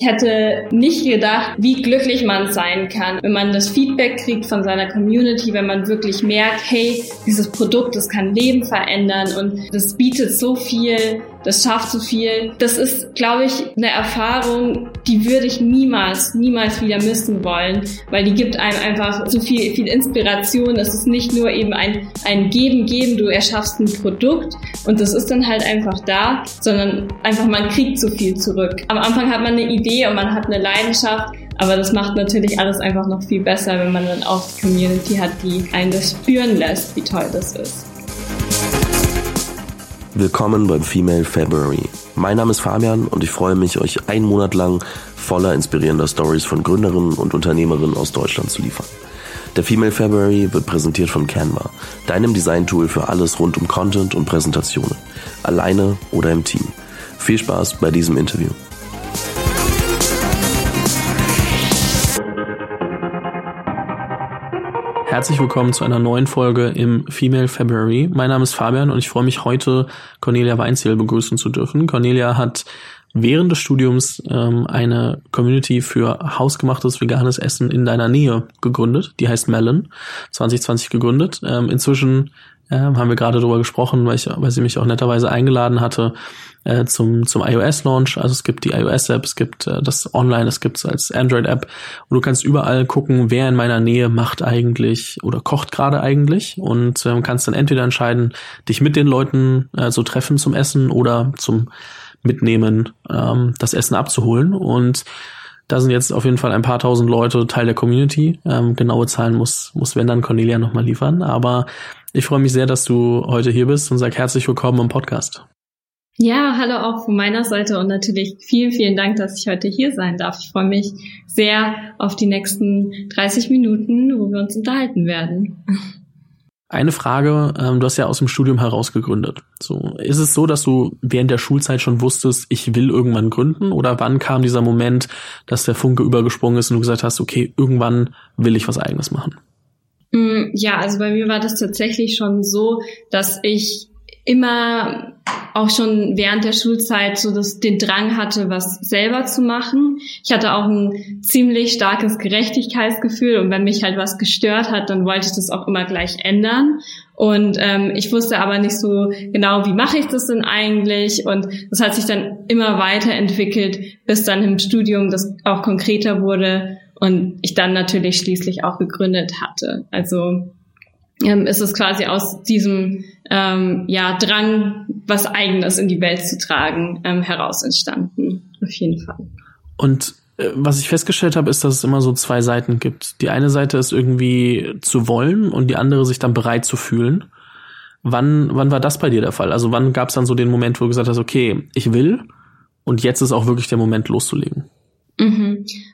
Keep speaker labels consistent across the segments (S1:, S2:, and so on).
S1: Ich hätte nicht gedacht, wie glücklich man sein kann, wenn man das Feedback kriegt von seiner Community, wenn man wirklich merkt, hey, dieses Produkt, das kann Leben verändern und das bietet so viel, das schafft so viel. Das ist, glaube ich, eine Erfahrung, die würde ich niemals, niemals wieder missen wollen, weil die gibt einem einfach so viel, viel Inspiration. Es ist nicht nur eben ein, ein Geben, Geben, du erschaffst ein Produkt und das ist dann halt einfach da, sondern einfach man kriegt so viel zurück. Am Anfang hat man eine Idee und man hat eine Leidenschaft, aber das macht natürlich alles einfach noch viel besser, wenn man dann auch die Community hat, die einen das spüren lässt, wie toll das ist.
S2: Willkommen beim Female February. Mein Name ist Fabian und ich freue mich, euch einen Monat lang voller inspirierender Stories von Gründerinnen und Unternehmerinnen aus Deutschland zu liefern. Der Female February wird präsentiert von Canva, deinem Design-Tool für alles rund um Content und Präsentationen. Alleine oder im Team. Viel Spaß bei diesem Interview. Herzlich willkommen zu einer neuen Folge im Female February. Mein Name ist Fabian und ich freue mich heute, Cornelia Weinziel begrüßen zu dürfen. Cornelia hat während des Studiums ähm, eine Community für hausgemachtes veganes Essen in deiner Nähe gegründet. Die heißt Melon, 2020 gegründet. Ähm, inzwischen ähm, haben wir gerade darüber gesprochen, weil, ich, weil sie mich auch netterweise eingeladen hatte äh, zum, zum iOS-Launch. Also es gibt die iOS-App, es gibt äh, das Online, es gibt es als Android-App. Und du kannst überall gucken, wer in meiner Nähe macht eigentlich oder kocht gerade eigentlich. Und ähm, kannst dann entweder entscheiden, dich mit den Leuten äh, so treffen zum Essen oder zum Mitnehmen ähm, das Essen abzuholen. Und da sind jetzt auf jeden Fall ein paar tausend Leute Teil der Community. Ähm, genaue Zahlen muss, muss wenn dann Cornelia nochmal liefern. Aber ich freue mich sehr, dass du heute hier bist und sag herzlich willkommen im Podcast.
S1: Ja, hallo auch von meiner Seite und natürlich vielen, vielen Dank, dass ich heute hier sein darf. Ich freue mich sehr auf die nächsten 30 Minuten, wo wir uns unterhalten werden.
S2: Eine Frage, ähm, du hast ja aus dem Studium heraus gegründet. So, ist es so, dass du während der Schulzeit schon wusstest, ich will irgendwann gründen? Oder wann kam dieser Moment, dass der Funke übergesprungen ist und du gesagt hast, okay, irgendwann will ich was eigenes machen?
S1: Mm, ja, also bei mir war das tatsächlich schon so, dass ich immer auch schon während der Schulzeit so das, den Drang hatte, was selber zu machen. Ich hatte auch ein ziemlich starkes Gerechtigkeitsgefühl und wenn mich halt was gestört hat, dann wollte ich das auch immer gleich ändern. Und ähm, ich wusste aber nicht so genau, wie mache ich das denn eigentlich? Und das hat sich dann immer weiterentwickelt, bis dann im Studium das auch konkreter wurde und ich dann natürlich schließlich auch gegründet hatte. Also ähm, ist es quasi aus diesem ähm, ja, Drang, was Eigenes in die Welt zu tragen, ähm, heraus entstanden. Auf jeden Fall.
S2: Und äh, was ich festgestellt habe, ist, dass es immer so zwei Seiten gibt. Die eine Seite ist irgendwie zu wollen und die andere sich dann bereit zu fühlen. Wann, wann war das bei dir der Fall? Also wann gab es dann so den Moment, wo du gesagt hast, okay, ich will und jetzt ist auch wirklich der Moment loszulegen?
S1: Mhm.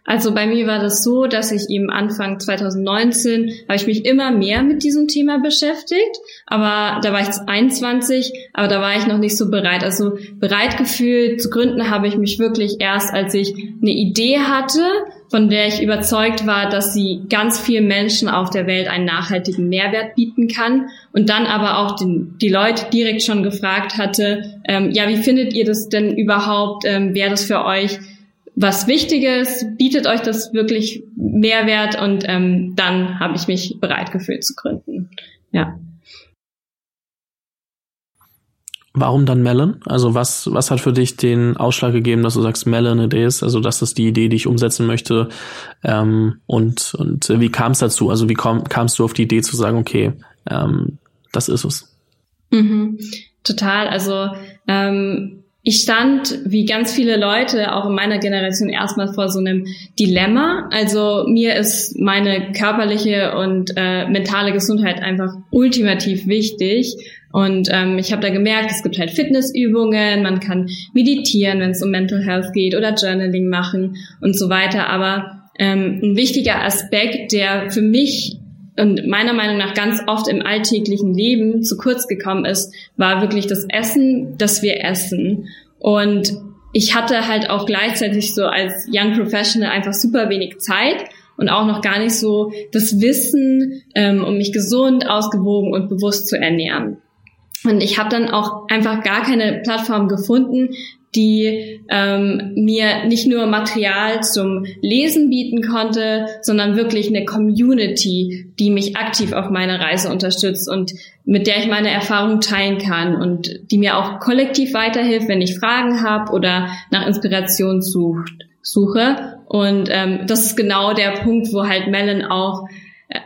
S1: Also bei mir war das so, dass ich eben Anfang 2019 habe ich mich immer mehr mit diesem Thema beschäftigt, aber da war ich 21, aber da war ich noch nicht so bereit. Also bereit gefühlt zu gründen habe ich mich wirklich erst, als ich eine Idee hatte, von der ich überzeugt war, dass sie ganz vielen Menschen auf der Welt einen nachhaltigen Mehrwert bieten kann und dann aber auch den, die Leute direkt schon gefragt hatte, ähm, ja, wie findet ihr das denn überhaupt? Ähm, Wäre das für euch was Wichtiges, bietet euch das wirklich Mehrwert und ähm, dann habe ich mich bereit gefühlt zu gründen. Ja.
S2: Warum dann Melon? Also was, was hat für dich den Ausschlag gegeben, dass du sagst, Melon it is, also das ist die Idee, die ich umsetzen möchte ähm, und, und wie kam es dazu? Also wie komm, kamst du auf die Idee zu sagen, okay, ähm, das ist es?
S1: Mhm, total, also ähm, ich stand, wie ganz viele Leute, auch in meiner Generation, erstmal vor so einem Dilemma. Also mir ist meine körperliche und äh, mentale Gesundheit einfach ultimativ wichtig. Und ähm, ich habe da gemerkt, es gibt halt Fitnessübungen, man kann meditieren, wenn es um Mental Health geht oder Journaling machen und so weiter. Aber ähm, ein wichtiger Aspekt, der für mich und meiner Meinung nach ganz oft im alltäglichen Leben zu kurz gekommen ist, war wirklich das Essen, das wir essen. Und ich hatte halt auch gleichzeitig so als Young Professional einfach super wenig Zeit und auch noch gar nicht so das Wissen, ähm, um mich gesund, ausgewogen und bewusst zu ernähren. Und ich habe dann auch einfach gar keine Plattform gefunden, die ähm, mir nicht nur Material zum Lesen bieten konnte, sondern wirklich eine Community, die mich aktiv auf meiner Reise unterstützt und mit der ich meine Erfahrungen teilen kann und die mir auch kollektiv weiterhilft, wenn ich Fragen habe oder nach Inspiration sucht, suche. Und ähm, das ist genau der Punkt, wo halt Melon auch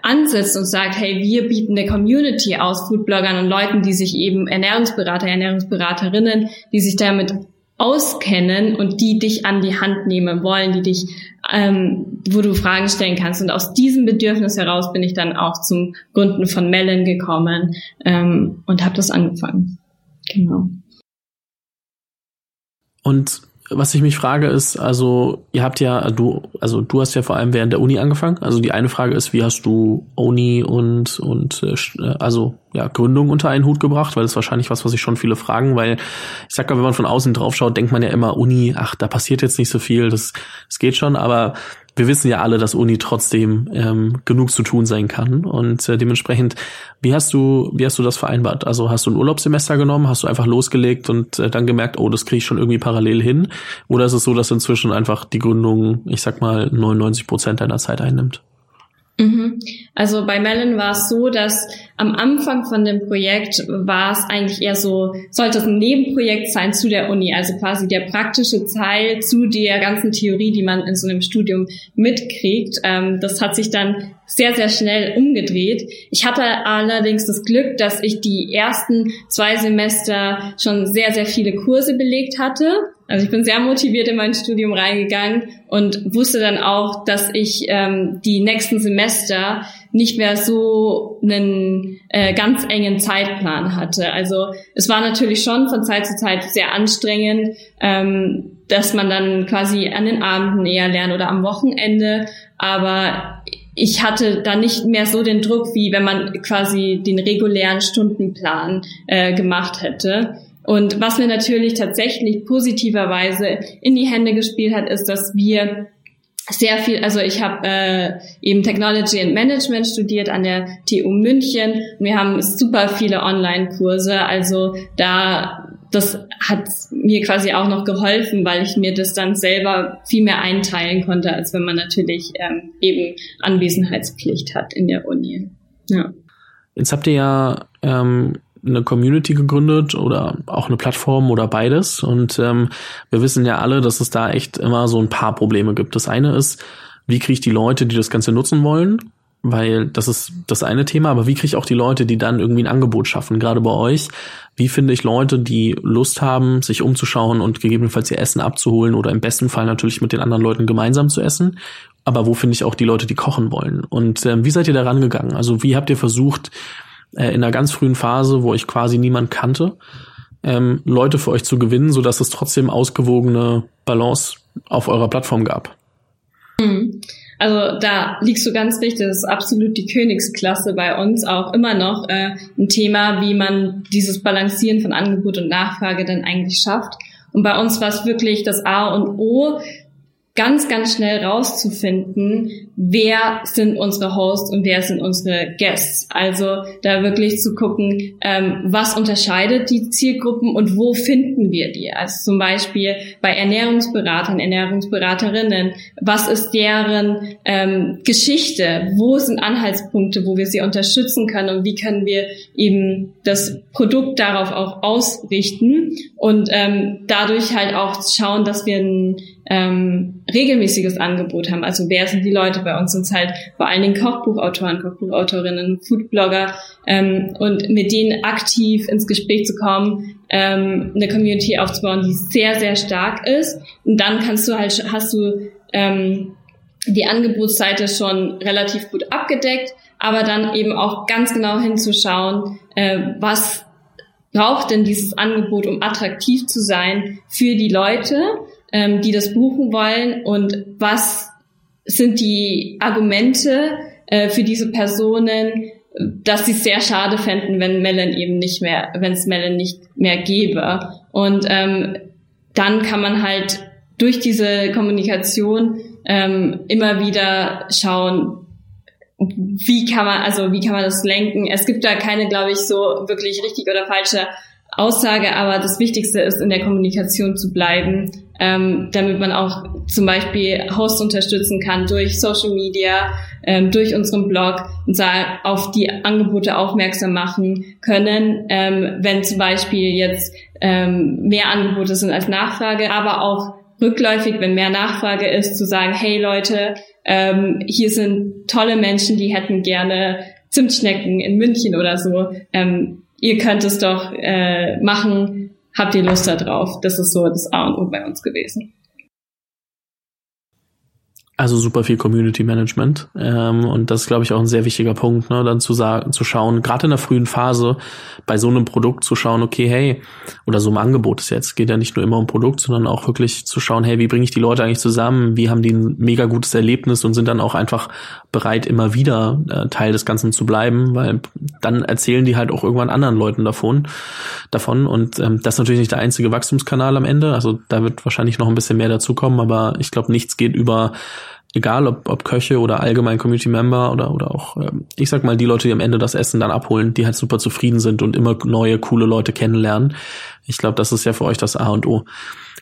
S1: ansetzt und sagt, hey, wir bieten eine Community aus Foodbloggern und Leuten, die sich eben Ernährungsberater, Ernährungsberaterinnen, die sich damit auskennen und die dich an die Hand nehmen wollen, die dich, ähm, wo du Fragen stellen kannst. Und aus diesem Bedürfnis heraus bin ich dann auch zum Gründen von Melon gekommen ähm, und habe das angefangen. Genau.
S2: Und was ich mich frage ist, also ihr habt ja, du, also du hast ja vor allem während der Uni angefangen. Also die eine Frage ist, wie hast du Uni und und äh, also ja Gründung unter einen Hut gebracht? Weil das ist wahrscheinlich was, was sich schon viele fragen. Weil ich sag mal, wenn man von außen drauf schaut, denkt man ja immer Uni, ach, da passiert jetzt nicht so viel, das, das geht schon. Aber wir wissen ja alle, dass Uni trotzdem ähm, genug zu tun sein kann. Und äh, dementsprechend, wie hast du, wie hast du das vereinbart? Also hast du ein Urlaubssemester genommen, hast du einfach losgelegt und äh, dann gemerkt, oh, das kriege ich schon irgendwie parallel hin? Oder ist es so, dass inzwischen einfach die Gründung, ich sag mal, 99 Prozent deiner Zeit einnimmt?
S1: Mhm. Also bei Melon war es so, dass am Anfang von dem Projekt war es eigentlich eher so, sollte es ein Nebenprojekt sein zu der Uni, also quasi der praktische Teil zu der ganzen Theorie, die man in so einem Studium mitkriegt. Ähm, das hat sich dann sehr, sehr schnell umgedreht. Ich hatte allerdings das Glück, dass ich die ersten zwei Semester schon sehr, sehr viele Kurse belegt hatte also ich bin sehr motiviert in mein Studium reingegangen und wusste dann auch, dass ich ähm, die nächsten Semester nicht mehr so einen äh, ganz engen Zeitplan hatte. Also es war natürlich schon von Zeit zu Zeit sehr anstrengend, ähm, dass man dann quasi an den Abenden eher lernt oder am Wochenende. Aber ich hatte da nicht mehr so den Druck, wie wenn man quasi den regulären Stundenplan äh, gemacht hätte. Und was mir natürlich tatsächlich positiverweise in die Hände gespielt hat, ist, dass wir sehr viel, also ich habe äh, eben Technology and Management studiert an der TU München und wir haben super viele Online-Kurse. Also da das hat mir quasi auch noch geholfen, weil ich mir das dann selber viel mehr einteilen konnte, als wenn man natürlich ähm, eben Anwesenheitspflicht hat in der Uni. Ja.
S2: Jetzt habt ihr ja ähm, eine Community gegründet oder auch eine Plattform oder beides. Und ähm, wir wissen ja alle, dass es da echt immer so ein paar Probleme gibt. Das eine ist, wie kriege ich die Leute, die das Ganze nutzen wollen? Weil das ist das eine Thema, aber wie kriege ich auch die Leute, die dann irgendwie ein Angebot schaffen, gerade bei euch? Wie finde ich Leute, die Lust haben, sich umzuschauen und gegebenenfalls ihr Essen abzuholen oder im besten Fall natürlich mit den anderen Leuten gemeinsam zu essen? Aber wo finde ich auch die Leute, die kochen wollen? Und ähm, wie seid ihr da rangegangen? Also wie habt ihr versucht, äh, in einer ganz frühen Phase, wo ich quasi niemand kannte, ähm, Leute für euch zu gewinnen, so dass es trotzdem ausgewogene Balance auf eurer Plattform gab.
S1: Mhm. Also da liegst du ganz richtig, das ist absolut die Königsklasse bei uns auch immer noch äh, ein Thema, wie man dieses Balancieren von Angebot und Nachfrage dann eigentlich schafft. Und bei uns war es wirklich das A und O, ganz, ganz schnell rauszufinden, wer sind unsere Hosts und wer sind unsere Guests. Also da wirklich zu gucken, ähm, was unterscheidet die Zielgruppen und wo finden wir die. Also zum Beispiel bei Ernährungsberatern, Ernährungsberaterinnen, was ist deren ähm, Geschichte, wo sind Anhaltspunkte, wo wir sie unterstützen können und wie können wir eben das Produkt darauf auch ausrichten und ähm, dadurch halt auch schauen, dass wir ein ähm, regelmäßiges Angebot haben. Also wer sind die Leute bei uns? Sind halt vor allen Dingen Kochbuchautoren, Kochbuchautorinnen, Foodblogger ähm, und mit denen aktiv ins Gespräch zu kommen, ähm, eine Community aufzubauen, die sehr, sehr stark ist. Und dann kannst du halt, hast du ähm, die Angebotsseite schon relativ gut abgedeckt, aber dann eben auch ganz genau hinzuschauen, äh, was braucht denn dieses Angebot, um attraktiv zu sein für die Leute ähm, die das buchen wollen und was sind die Argumente äh, für diese Personen, dass sie es sehr schade fänden, wenn Melon eben nicht mehr, wenn es Melon nicht mehr gäbe. Und ähm, dann kann man halt durch diese Kommunikation ähm, immer wieder schauen, wie kann man, also wie kann man das lenken? Es gibt da keine, glaube ich, so wirklich richtig oder falsche Aussage, aber das Wichtigste ist, in der Kommunikation zu bleiben, ähm, damit man auch zum Beispiel Hosts unterstützen kann durch Social Media, ähm, durch unseren Blog und auf die Angebote aufmerksam machen können, ähm, wenn zum Beispiel jetzt ähm, mehr Angebote sind als Nachfrage, aber auch rückläufig, wenn mehr Nachfrage ist, zu sagen, hey Leute, ähm, hier sind tolle Menschen, die hätten gerne Zimtschnecken in München oder so. Ähm, ihr könnt es doch äh, machen, habt ihr Lust da drauf? Das ist so das A und O bei uns gewesen.
S2: Also super viel Community Management. Ähm, und das ist, glaube ich, auch ein sehr wichtiger Punkt, ne, dann zu sagen, zu schauen, gerade in der frühen Phase bei so einem Produkt zu schauen, okay, hey, oder so ein Angebot ist jetzt, geht ja nicht nur immer um Produkt, sondern auch wirklich zu schauen, hey, wie bringe ich die Leute eigentlich zusammen, wie haben die ein mega gutes Erlebnis und sind dann auch einfach bereit, immer wieder äh, Teil des Ganzen zu bleiben, weil dann erzählen die halt auch irgendwann anderen Leuten davon. davon. Und ähm, das ist natürlich nicht der einzige Wachstumskanal am Ende. Also da wird wahrscheinlich noch ein bisschen mehr dazukommen, aber ich glaube, nichts geht über egal ob, ob Köche oder allgemein Community Member oder, oder auch, ähm, ich sag mal, die Leute, die am Ende das Essen dann abholen, die halt super zufrieden sind und immer neue, coole Leute kennenlernen. Ich glaube, das ist ja für euch das A und O.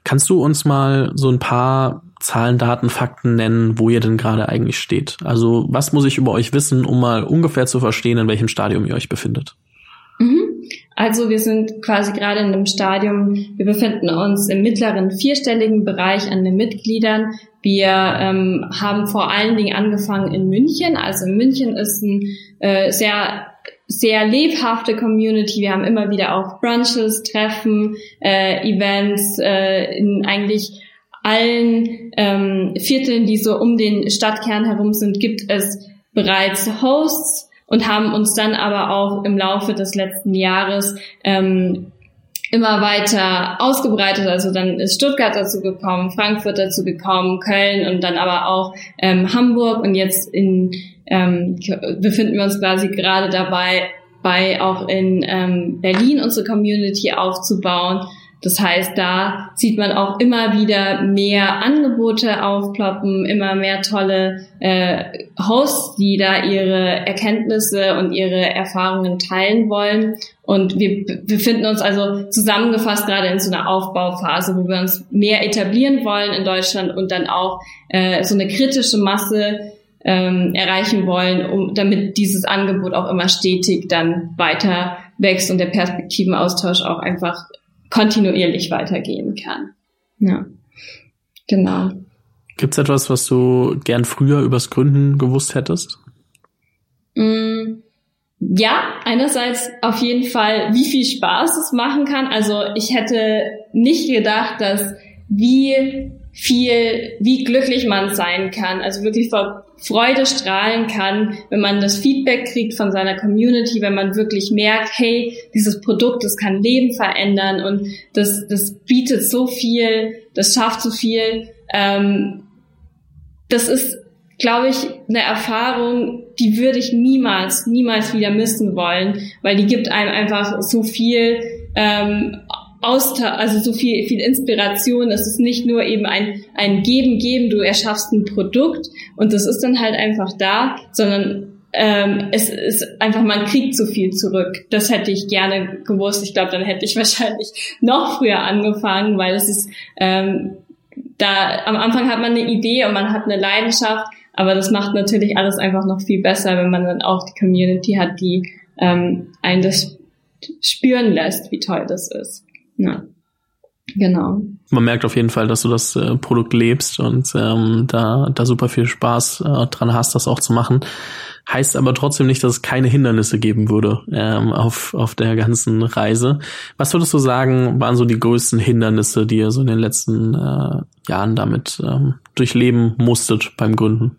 S2: Kannst du uns mal so ein paar Zahlen, Daten, Fakten nennen, wo ihr denn gerade eigentlich steht? Also was muss ich über euch wissen, um mal ungefähr zu verstehen, in welchem Stadium ihr euch befindet?
S1: Mhm. Also wir sind quasi gerade in einem Stadium, wir befinden uns im mittleren vierstelligen Bereich an den Mitgliedern. Wir ähm, haben vor allen Dingen angefangen in München. Also München ist ein äh, sehr sehr lebhafte Community. Wir haben immer wieder auch Brunches, Treffen, äh, Events äh, in eigentlich allen ähm, Vierteln, die so um den Stadtkern herum sind, gibt es bereits Hosts und haben uns dann aber auch im Laufe des letzten Jahres ähm, immer weiter ausgebreitet. Also dann ist Stuttgart dazu gekommen, Frankfurt dazu gekommen, Köln und dann aber auch ähm, Hamburg und jetzt in ähm, befinden wir uns quasi gerade dabei, bei auch in ähm, Berlin unsere Community aufzubauen. Das heißt, da sieht man auch immer wieder mehr Angebote aufploppen, immer mehr tolle äh, Hosts, die da ihre Erkenntnisse und ihre Erfahrungen teilen wollen. Und wir befinden uns also zusammengefasst gerade in so einer Aufbauphase, wo wir uns mehr etablieren wollen in Deutschland und dann auch äh, so eine kritische Masse ähm, erreichen wollen, um, damit dieses Angebot auch immer stetig dann weiter wächst und der Perspektivenaustausch auch einfach kontinuierlich weitergehen kann. Ja, genau.
S2: Gibt es etwas, was du gern früher übers Gründen gewusst hättest?
S1: Mm, ja, einerseits auf jeden Fall, wie viel Spaß es machen kann. Also ich hätte nicht gedacht, dass wie viel, wie glücklich man sein kann, also wirklich vor Freude strahlen kann, wenn man das Feedback kriegt von seiner Community, wenn man wirklich merkt, hey, dieses Produkt, das kann Leben verändern und das, das bietet so viel, das schafft so viel. Ähm, das ist, glaube ich, eine Erfahrung, die würde ich niemals, niemals wieder missen wollen, weil die gibt einem einfach so viel ähm, Austausch, also so viel, viel Inspiration. Es ist nicht nur eben ein, ein Geben, Geben, du erschaffst ein Produkt und das ist dann halt einfach da, sondern ähm, es ist einfach, man kriegt so viel zurück. Das hätte ich gerne gewusst. Ich glaube, dann hätte ich wahrscheinlich noch früher angefangen, weil es ist, ähm, da am Anfang hat man eine Idee und man hat eine Leidenschaft, aber das macht natürlich alles einfach noch viel besser, wenn man dann auch die Community hat, die ähm, einen das spüren lässt, wie toll das ist. Ja. Genau.
S2: Man merkt auf jeden Fall, dass du das äh, Produkt lebst und ähm, da, da super viel Spaß äh, dran hast, das auch zu machen. Heißt aber trotzdem nicht, dass es keine Hindernisse geben würde ähm, auf, auf der ganzen Reise. Was würdest du sagen, waren so die größten Hindernisse, die ihr so in den letzten äh, Jahren damit ähm, durchleben musstet beim Gründen?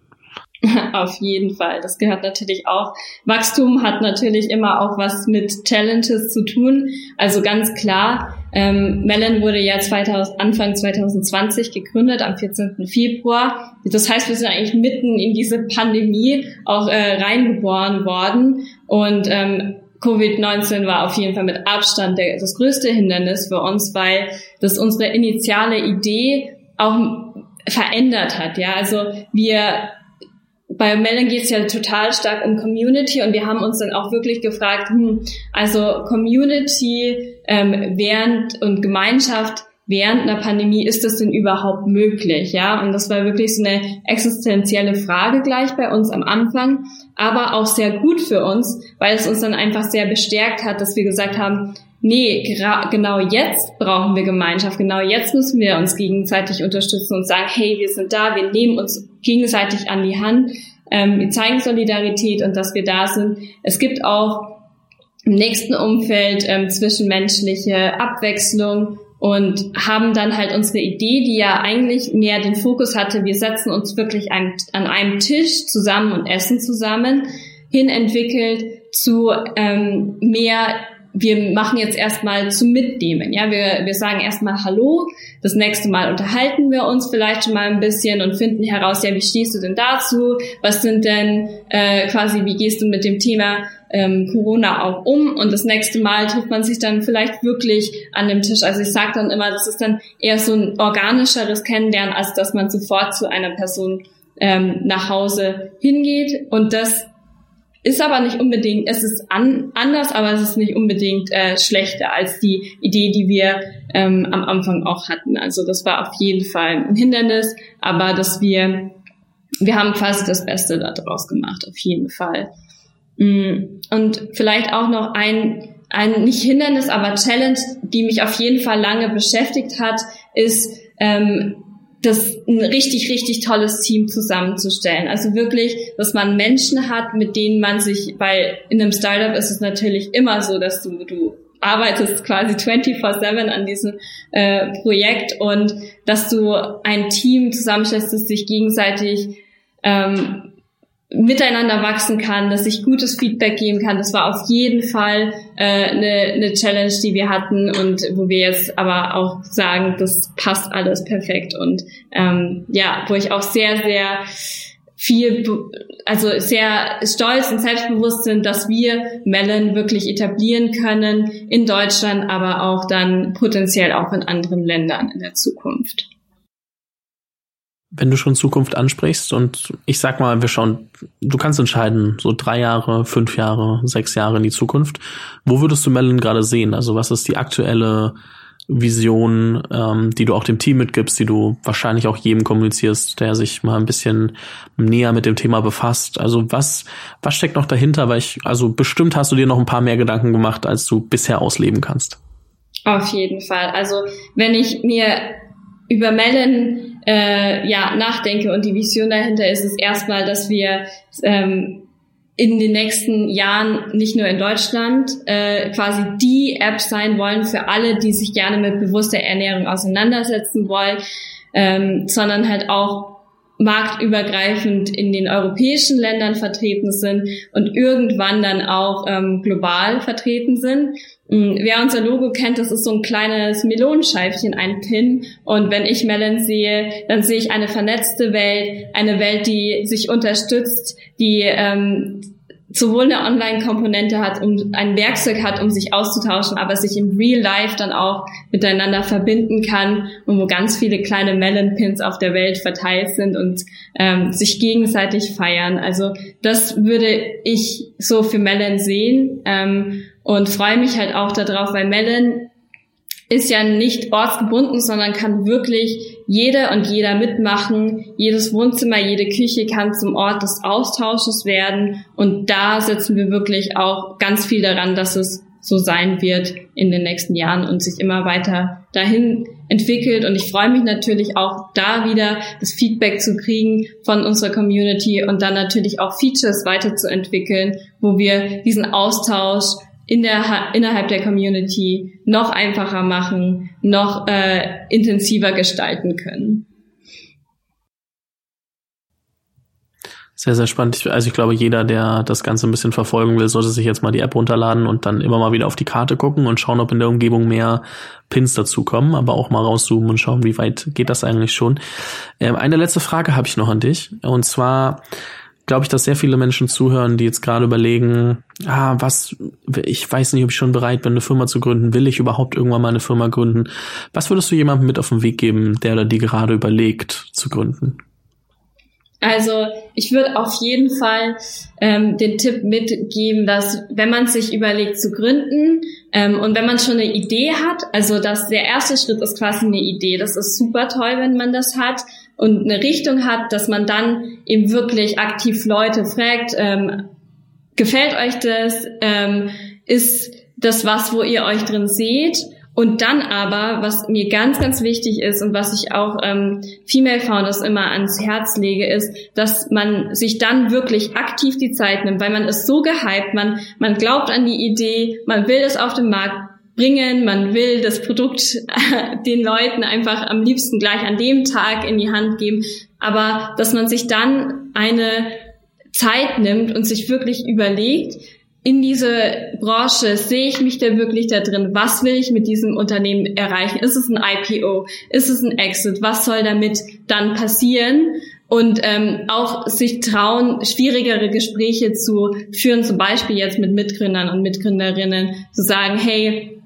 S1: Auf jeden Fall. Das gehört natürlich auch. Wachstum hat natürlich immer auch was mit Challenges zu tun. Also ganz klar, ähm, Melon wurde ja 2000, Anfang 2020 gegründet, am 14. Februar. Das heißt, wir sind eigentlich mitten in diese Pandemie auch äh, reingeboren worden. Und ähm, Covid-19 war auf jeden Fall mit Abstand der, das größte Hindernis für uns, weil das unsere initiale Idee auch verändert hat. Ja, also wir bei Melon geht es ja total stark um Community und wir haben uns dann auch wirklich gefragt, hm, also Community ähm, während und Gemeinschaft während einer Pandemie, ist das denn überhaupt möglich? Ja, und das war wirklich so eine existenzielle Frage gleich bei uns am Anfang, aber auch sehr gut für uns, weil es uns dann einfach sehr bestärkt hat, dass wir gesagt haben, nee, genau jetzt brauchen wir Gemeinschaft, genau jetzt müssen wir uns gegenseitig unterstützen und sagen, hey, wir sind da, wir nehmen uns gegenseitig an die Hand, ähm, wir zeigen Solidarität und dass wir da sind. Es gibt auch im nächsten Umfeld ähm, zwischenmenschliche Abwechslung und haben dann halt unsere Idee, die ja eigentlich mehr den Fokus hatte, wir setzen uns wirklich an, an einem Tisch zusammen und essen zusammen, hin entwickelt zu ähm, mehr wir machen jetzt erstmal zum Mitnehmen. Ja, wir, wir sagen erstmal Hallo. Das nächste Mal unterhalten wir uns vielleicht schon mal ein bisschen und finden heraus, ja, wie stehst du denn dazu? Was sind denn äh, quasi, wie gehst du mit dem Thema ähm, Corona auch um? Und das nächste Mal trifft man sich dann vielleicht wirklich an dem Tisch. Also ich sage dann immer, das ist dann eher so ein organischeres Kennenlernen, als dass man sofort zu einer Person ähm, nach Hause hingeht. Und das ist aber nicht unbedingt, es ist an, anders, aber es ist nicht unbedingt äh, schlechter als die Idee, die wir ähm, am Anfang auch hatten. Also das war auf jeden Fall ein Hindernis, aber dass wir, wir haben quasi das Beste daraus gemacht, auf jeden Fall. Mm, und vielleicht auch noch ein, ein nicht Hindernis, aber Challenge, die mich auf jeden Fall lange beschäftigt hat, ist ähm, das ein richtig, richtig tolles Team zusammenzustellen. Also wirklich, dass man Menschen hat, mit denen man sich, weil in einem Startup ist es natürlich immer so, dass du, du arbeitest quasi 24-7 an diesem äh, Projekt und dass du ein Team zusammenstellst, das sich gegenseitig ähm, miteinander wachsen kann, dass ich gutes Feedback geben kann. Das war auf jeden Fall äh, eine, eine Challenge, die wir hatten und wo wir jetzt aber auch sagen, das passt alles perfekt und ähm, ja, wo ich auch sehr, sehr viel, also sehr stolz und selbstbewusst sind, dass wir Melon wirklich etablieren können in Deutschland, aber auch dann potenziell auch in anderen Ländern in der Zukunft
S2: wenn du schon Zukunft ansprichst und ich sag mal, wir schauen, du kannst entscheiden, so drei Jahre, fünf Jahre, sechs Jahre in die Zukunft. Wo würdest du Melon gerade sehen? Also was ist die aktuelle Vision, ähm, die du auch dem Team mitgibst, die du wahrscheinlich auch jedem kommunizierst, der sich mal ein bisschen näher mit dem Thema befasst. Also was, was steckt noch dahinter? Weil ich, also bestimmt hast du dir noch ein paar mehr Gedanken gemacht, als du bisher ausleben kannst.
S1: Auf jeden Fall. Also wenn ich mir über Melon äh, ja, nachdenke. Und die Vision dahinter ist es erstmal, dass wir ähm, in den nächsten Jahren nicht nur in Deutschland äh, quasi die App sein wollen für alle, die sich gerne mit bewusster Ernährung auseinandersetzen wollen, ähm, sondern halt auch marktübergreifend in den europäischen Ländern vertreten sind und irgendwann dann auch ähm, global vertreten sind. Mm, wer unser Logo kennt, das ist so ein kleines Melonenscheibchen, ein Pin. Und wenn ich Melon sehe, dann sehe ich eine vernetzte Welt, eine Welt, die sich unterstützt, die ähm, sowohl eine Online-Komponente hat, um ein Werkzeug hat, um sich auszutauschen, aber sich im Real Life dann auch miteinander verbinden kann und wo ganz viele kleine Melon-Pins auf der Welt verteilt sind und ähm, sich gegenseitig feiern. Also das würde ich so für Melon sehen ähm, und freue mich halt auch darauf, weil Melon ist ja nicht ortsgebunden, sondern kann wirklich jede und jeder mitmachen. Jedes Wohnzimmer, jede Küche kann zum Ort des Austausches werden. Und da setzen wir wirklich auch ganz viel daran, dass es so sein wird in den nächsten Jahren und sich immer weiter dahin entwickelt. Und ich freue mich natürlich auch da wieder das Feedback zu kriegen von unserer Community und dann natürlich auch Features weiterzuentwickeln, wo wir diesen Austausch in der, innerhalb der Community noch einfacher machen, noch äh, intensiver gestalten können.
S2: Sehr, sehr spannend. Also ich glaube, jeder, der das Ganze ein bisschen verfolgen will, sollte sich jetzt mal die App runterladen und dann immer mal wieder auf die Karte gucken und schauen, ob in der Umgebung mehr Pins dazukommen, aber auch mal rauszoomen und schauen, wie weit geht das eigentlich schon. Ähm, eine letzte Frage habe ich noch an dich. Und zwar, glaube ich, dass sehr viele Menschen zuhören, die jetzt gerade überlegen, ah, was, ich weiß nicht, ob ich schon bereit bin, eine Firma zu gründen. Will ich überhaupt irgendwann mal eine Firma gründen? Was würdest du jemandem mit auf den Weg geben, der oder die gerade überlegt zu gründen?
S1: Also ich würde auf jeden Fall ähm, den Tipp mitgeben, dass wenn man sich überlegt zu gründen ähm, und wenn man schon eine Idee hat, also dass der erste Schritt ist quasi eine Idee. Das ist super toll, wenn man das hat und eine Richtung hat, dass man dann eben wirklich aktiv Leute fragt, ähm, gefällt euch das? Ähm, ist das was, wo ihr euch drin seht? Und dann aber, was mir ganz, ganz wichtig ist und was ich auch ähm, Female Founders immer ans Herz lege, ist, dass man sich dann wirklich aktiv die Zeit nimmt, weil man ist so gehypt, man, man glaubt an die Idee, man will es auf den Markt bringen, man will das Produkt den Leuten einfach am liebsten gleich an dem Tag in die Hand geben, aber dass man sich dann eine Zeit nimmt und sich wirklich überlegt, in diese Branche sehe ich mich da wirklich da drin? Was will ich mit diesem Unternehmen erreichen? Ist es ein IPO? Ist es ein Exit? Was soll damit dann passieren? Und ähm, auch sich trauen, schwierigere Gespräche zu führen, zum Beispiel jetzt mit Mitgründern und Mitgründerinnen, zu sagen, hey,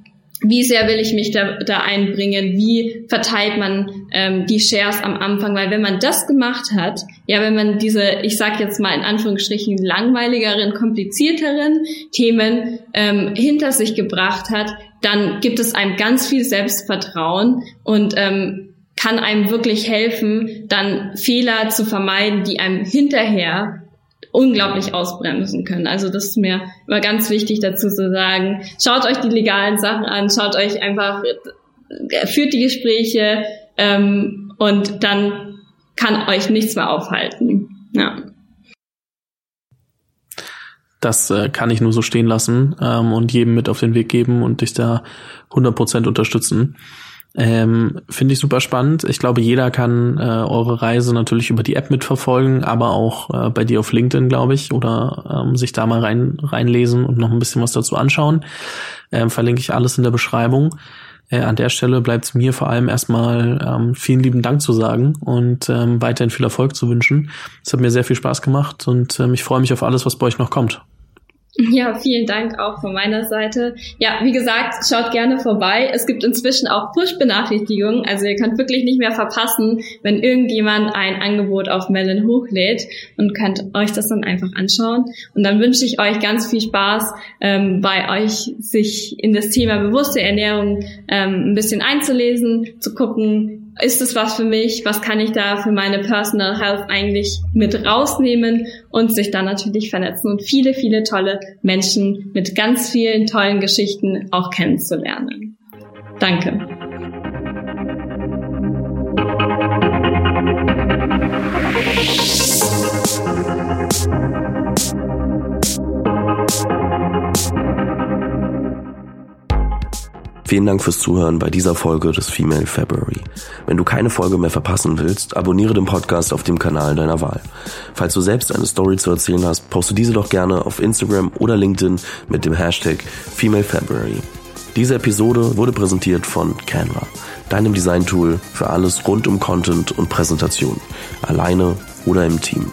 S1: wie sehr will ich mich da, da einbringen, wie verteilt man ähm, die Shares am Anfang, weil wenn man das gemacht hat, ja, wenn man diese, ich sag jetzt mal in Anführungsstrichen langweiligeren, komplizierteren Themen ähm, hinter sich gebracht hat, dann gibt es einem ganz viel Selbstvertrauen und ähm, kann einem wirklich helfen, dann Fehler zu vermeiden, die einem hinterher unglaublich ausbremsen können. Also das ist mir immer ganz wichtig dazu zu sagen. Schaut euch die legalen Sachen an, schaut euch einfach, äh, führt die Gespräche ähm, und dann kann euch nichts mehr aufhalten. Ja.
S2: Das äh, kann ich nur so stehen lassen ähm, und jedem mit auf den Weg geben und dich da 100% unterstützen. Ähm, Finde ich super spannend. Ich glaube, jeder kann äh, eure Reise natürlich über die App mitverfolgen, aber auch äh, bei dir auf LinkedIn, glaube ich, oder ähm, sich da mal rein reinlesen und noch ein bisschen was dazu anschauen. Ähm, verlinke ich alles in der Beschreibung. Äh, an der Stelle bleibt es mir vor allem erstmal ähm, vielen lieben Dank zu sagen und ähm, weiterhin viel Erfolg zu wünschen. Es hat mir sehr viel Spaß gemacht und ähm, ich freue mich auf alles, was bei euch noch kommt.
S1: Ja, vielen Dank auch von meiner Seite. Ja, wie gesagt, schaut gerne vorbei. Es gibt inzwischen auch Push-Benachrichtigungen, also ihr könnt wirklich nicht mehr verpassen, wenn irgendjemand ein Angebot auf Melon hochlädt und könnt euch das dann einfach anschauen. Und dann wünsche ich euch ganz viel Spaß, ähm, bei euch sich in das Thema bewusste Ernährung ähm, ein bisschen einzulesen, zu gucken, ist es was für mich? Was kann ich da für meine Personal Health eigentlich mit rausnehmen und sich dann natürlich vernetzen und viele, viele tolle Menschen mit ganz vielen tollen Geschichten auch kennenzulernen. Danke.
S3: Vielen Dank fürs Zuhören bei dieser Folge des Female February. Wenn du keine Folge mehr verpassen willst, abonniere den Podcast auf dem Kanal deiner Wahl. Falls du selbst eine Story zu erzählen hast, poste diese doch gerne auf Instagram oder LinkedIn mit dem Hashtag Female February. Diese Episode wurde präsentiert von Canva, deinem Design-Tool für alles rund um Content und Präsentation, alleine oder im Team.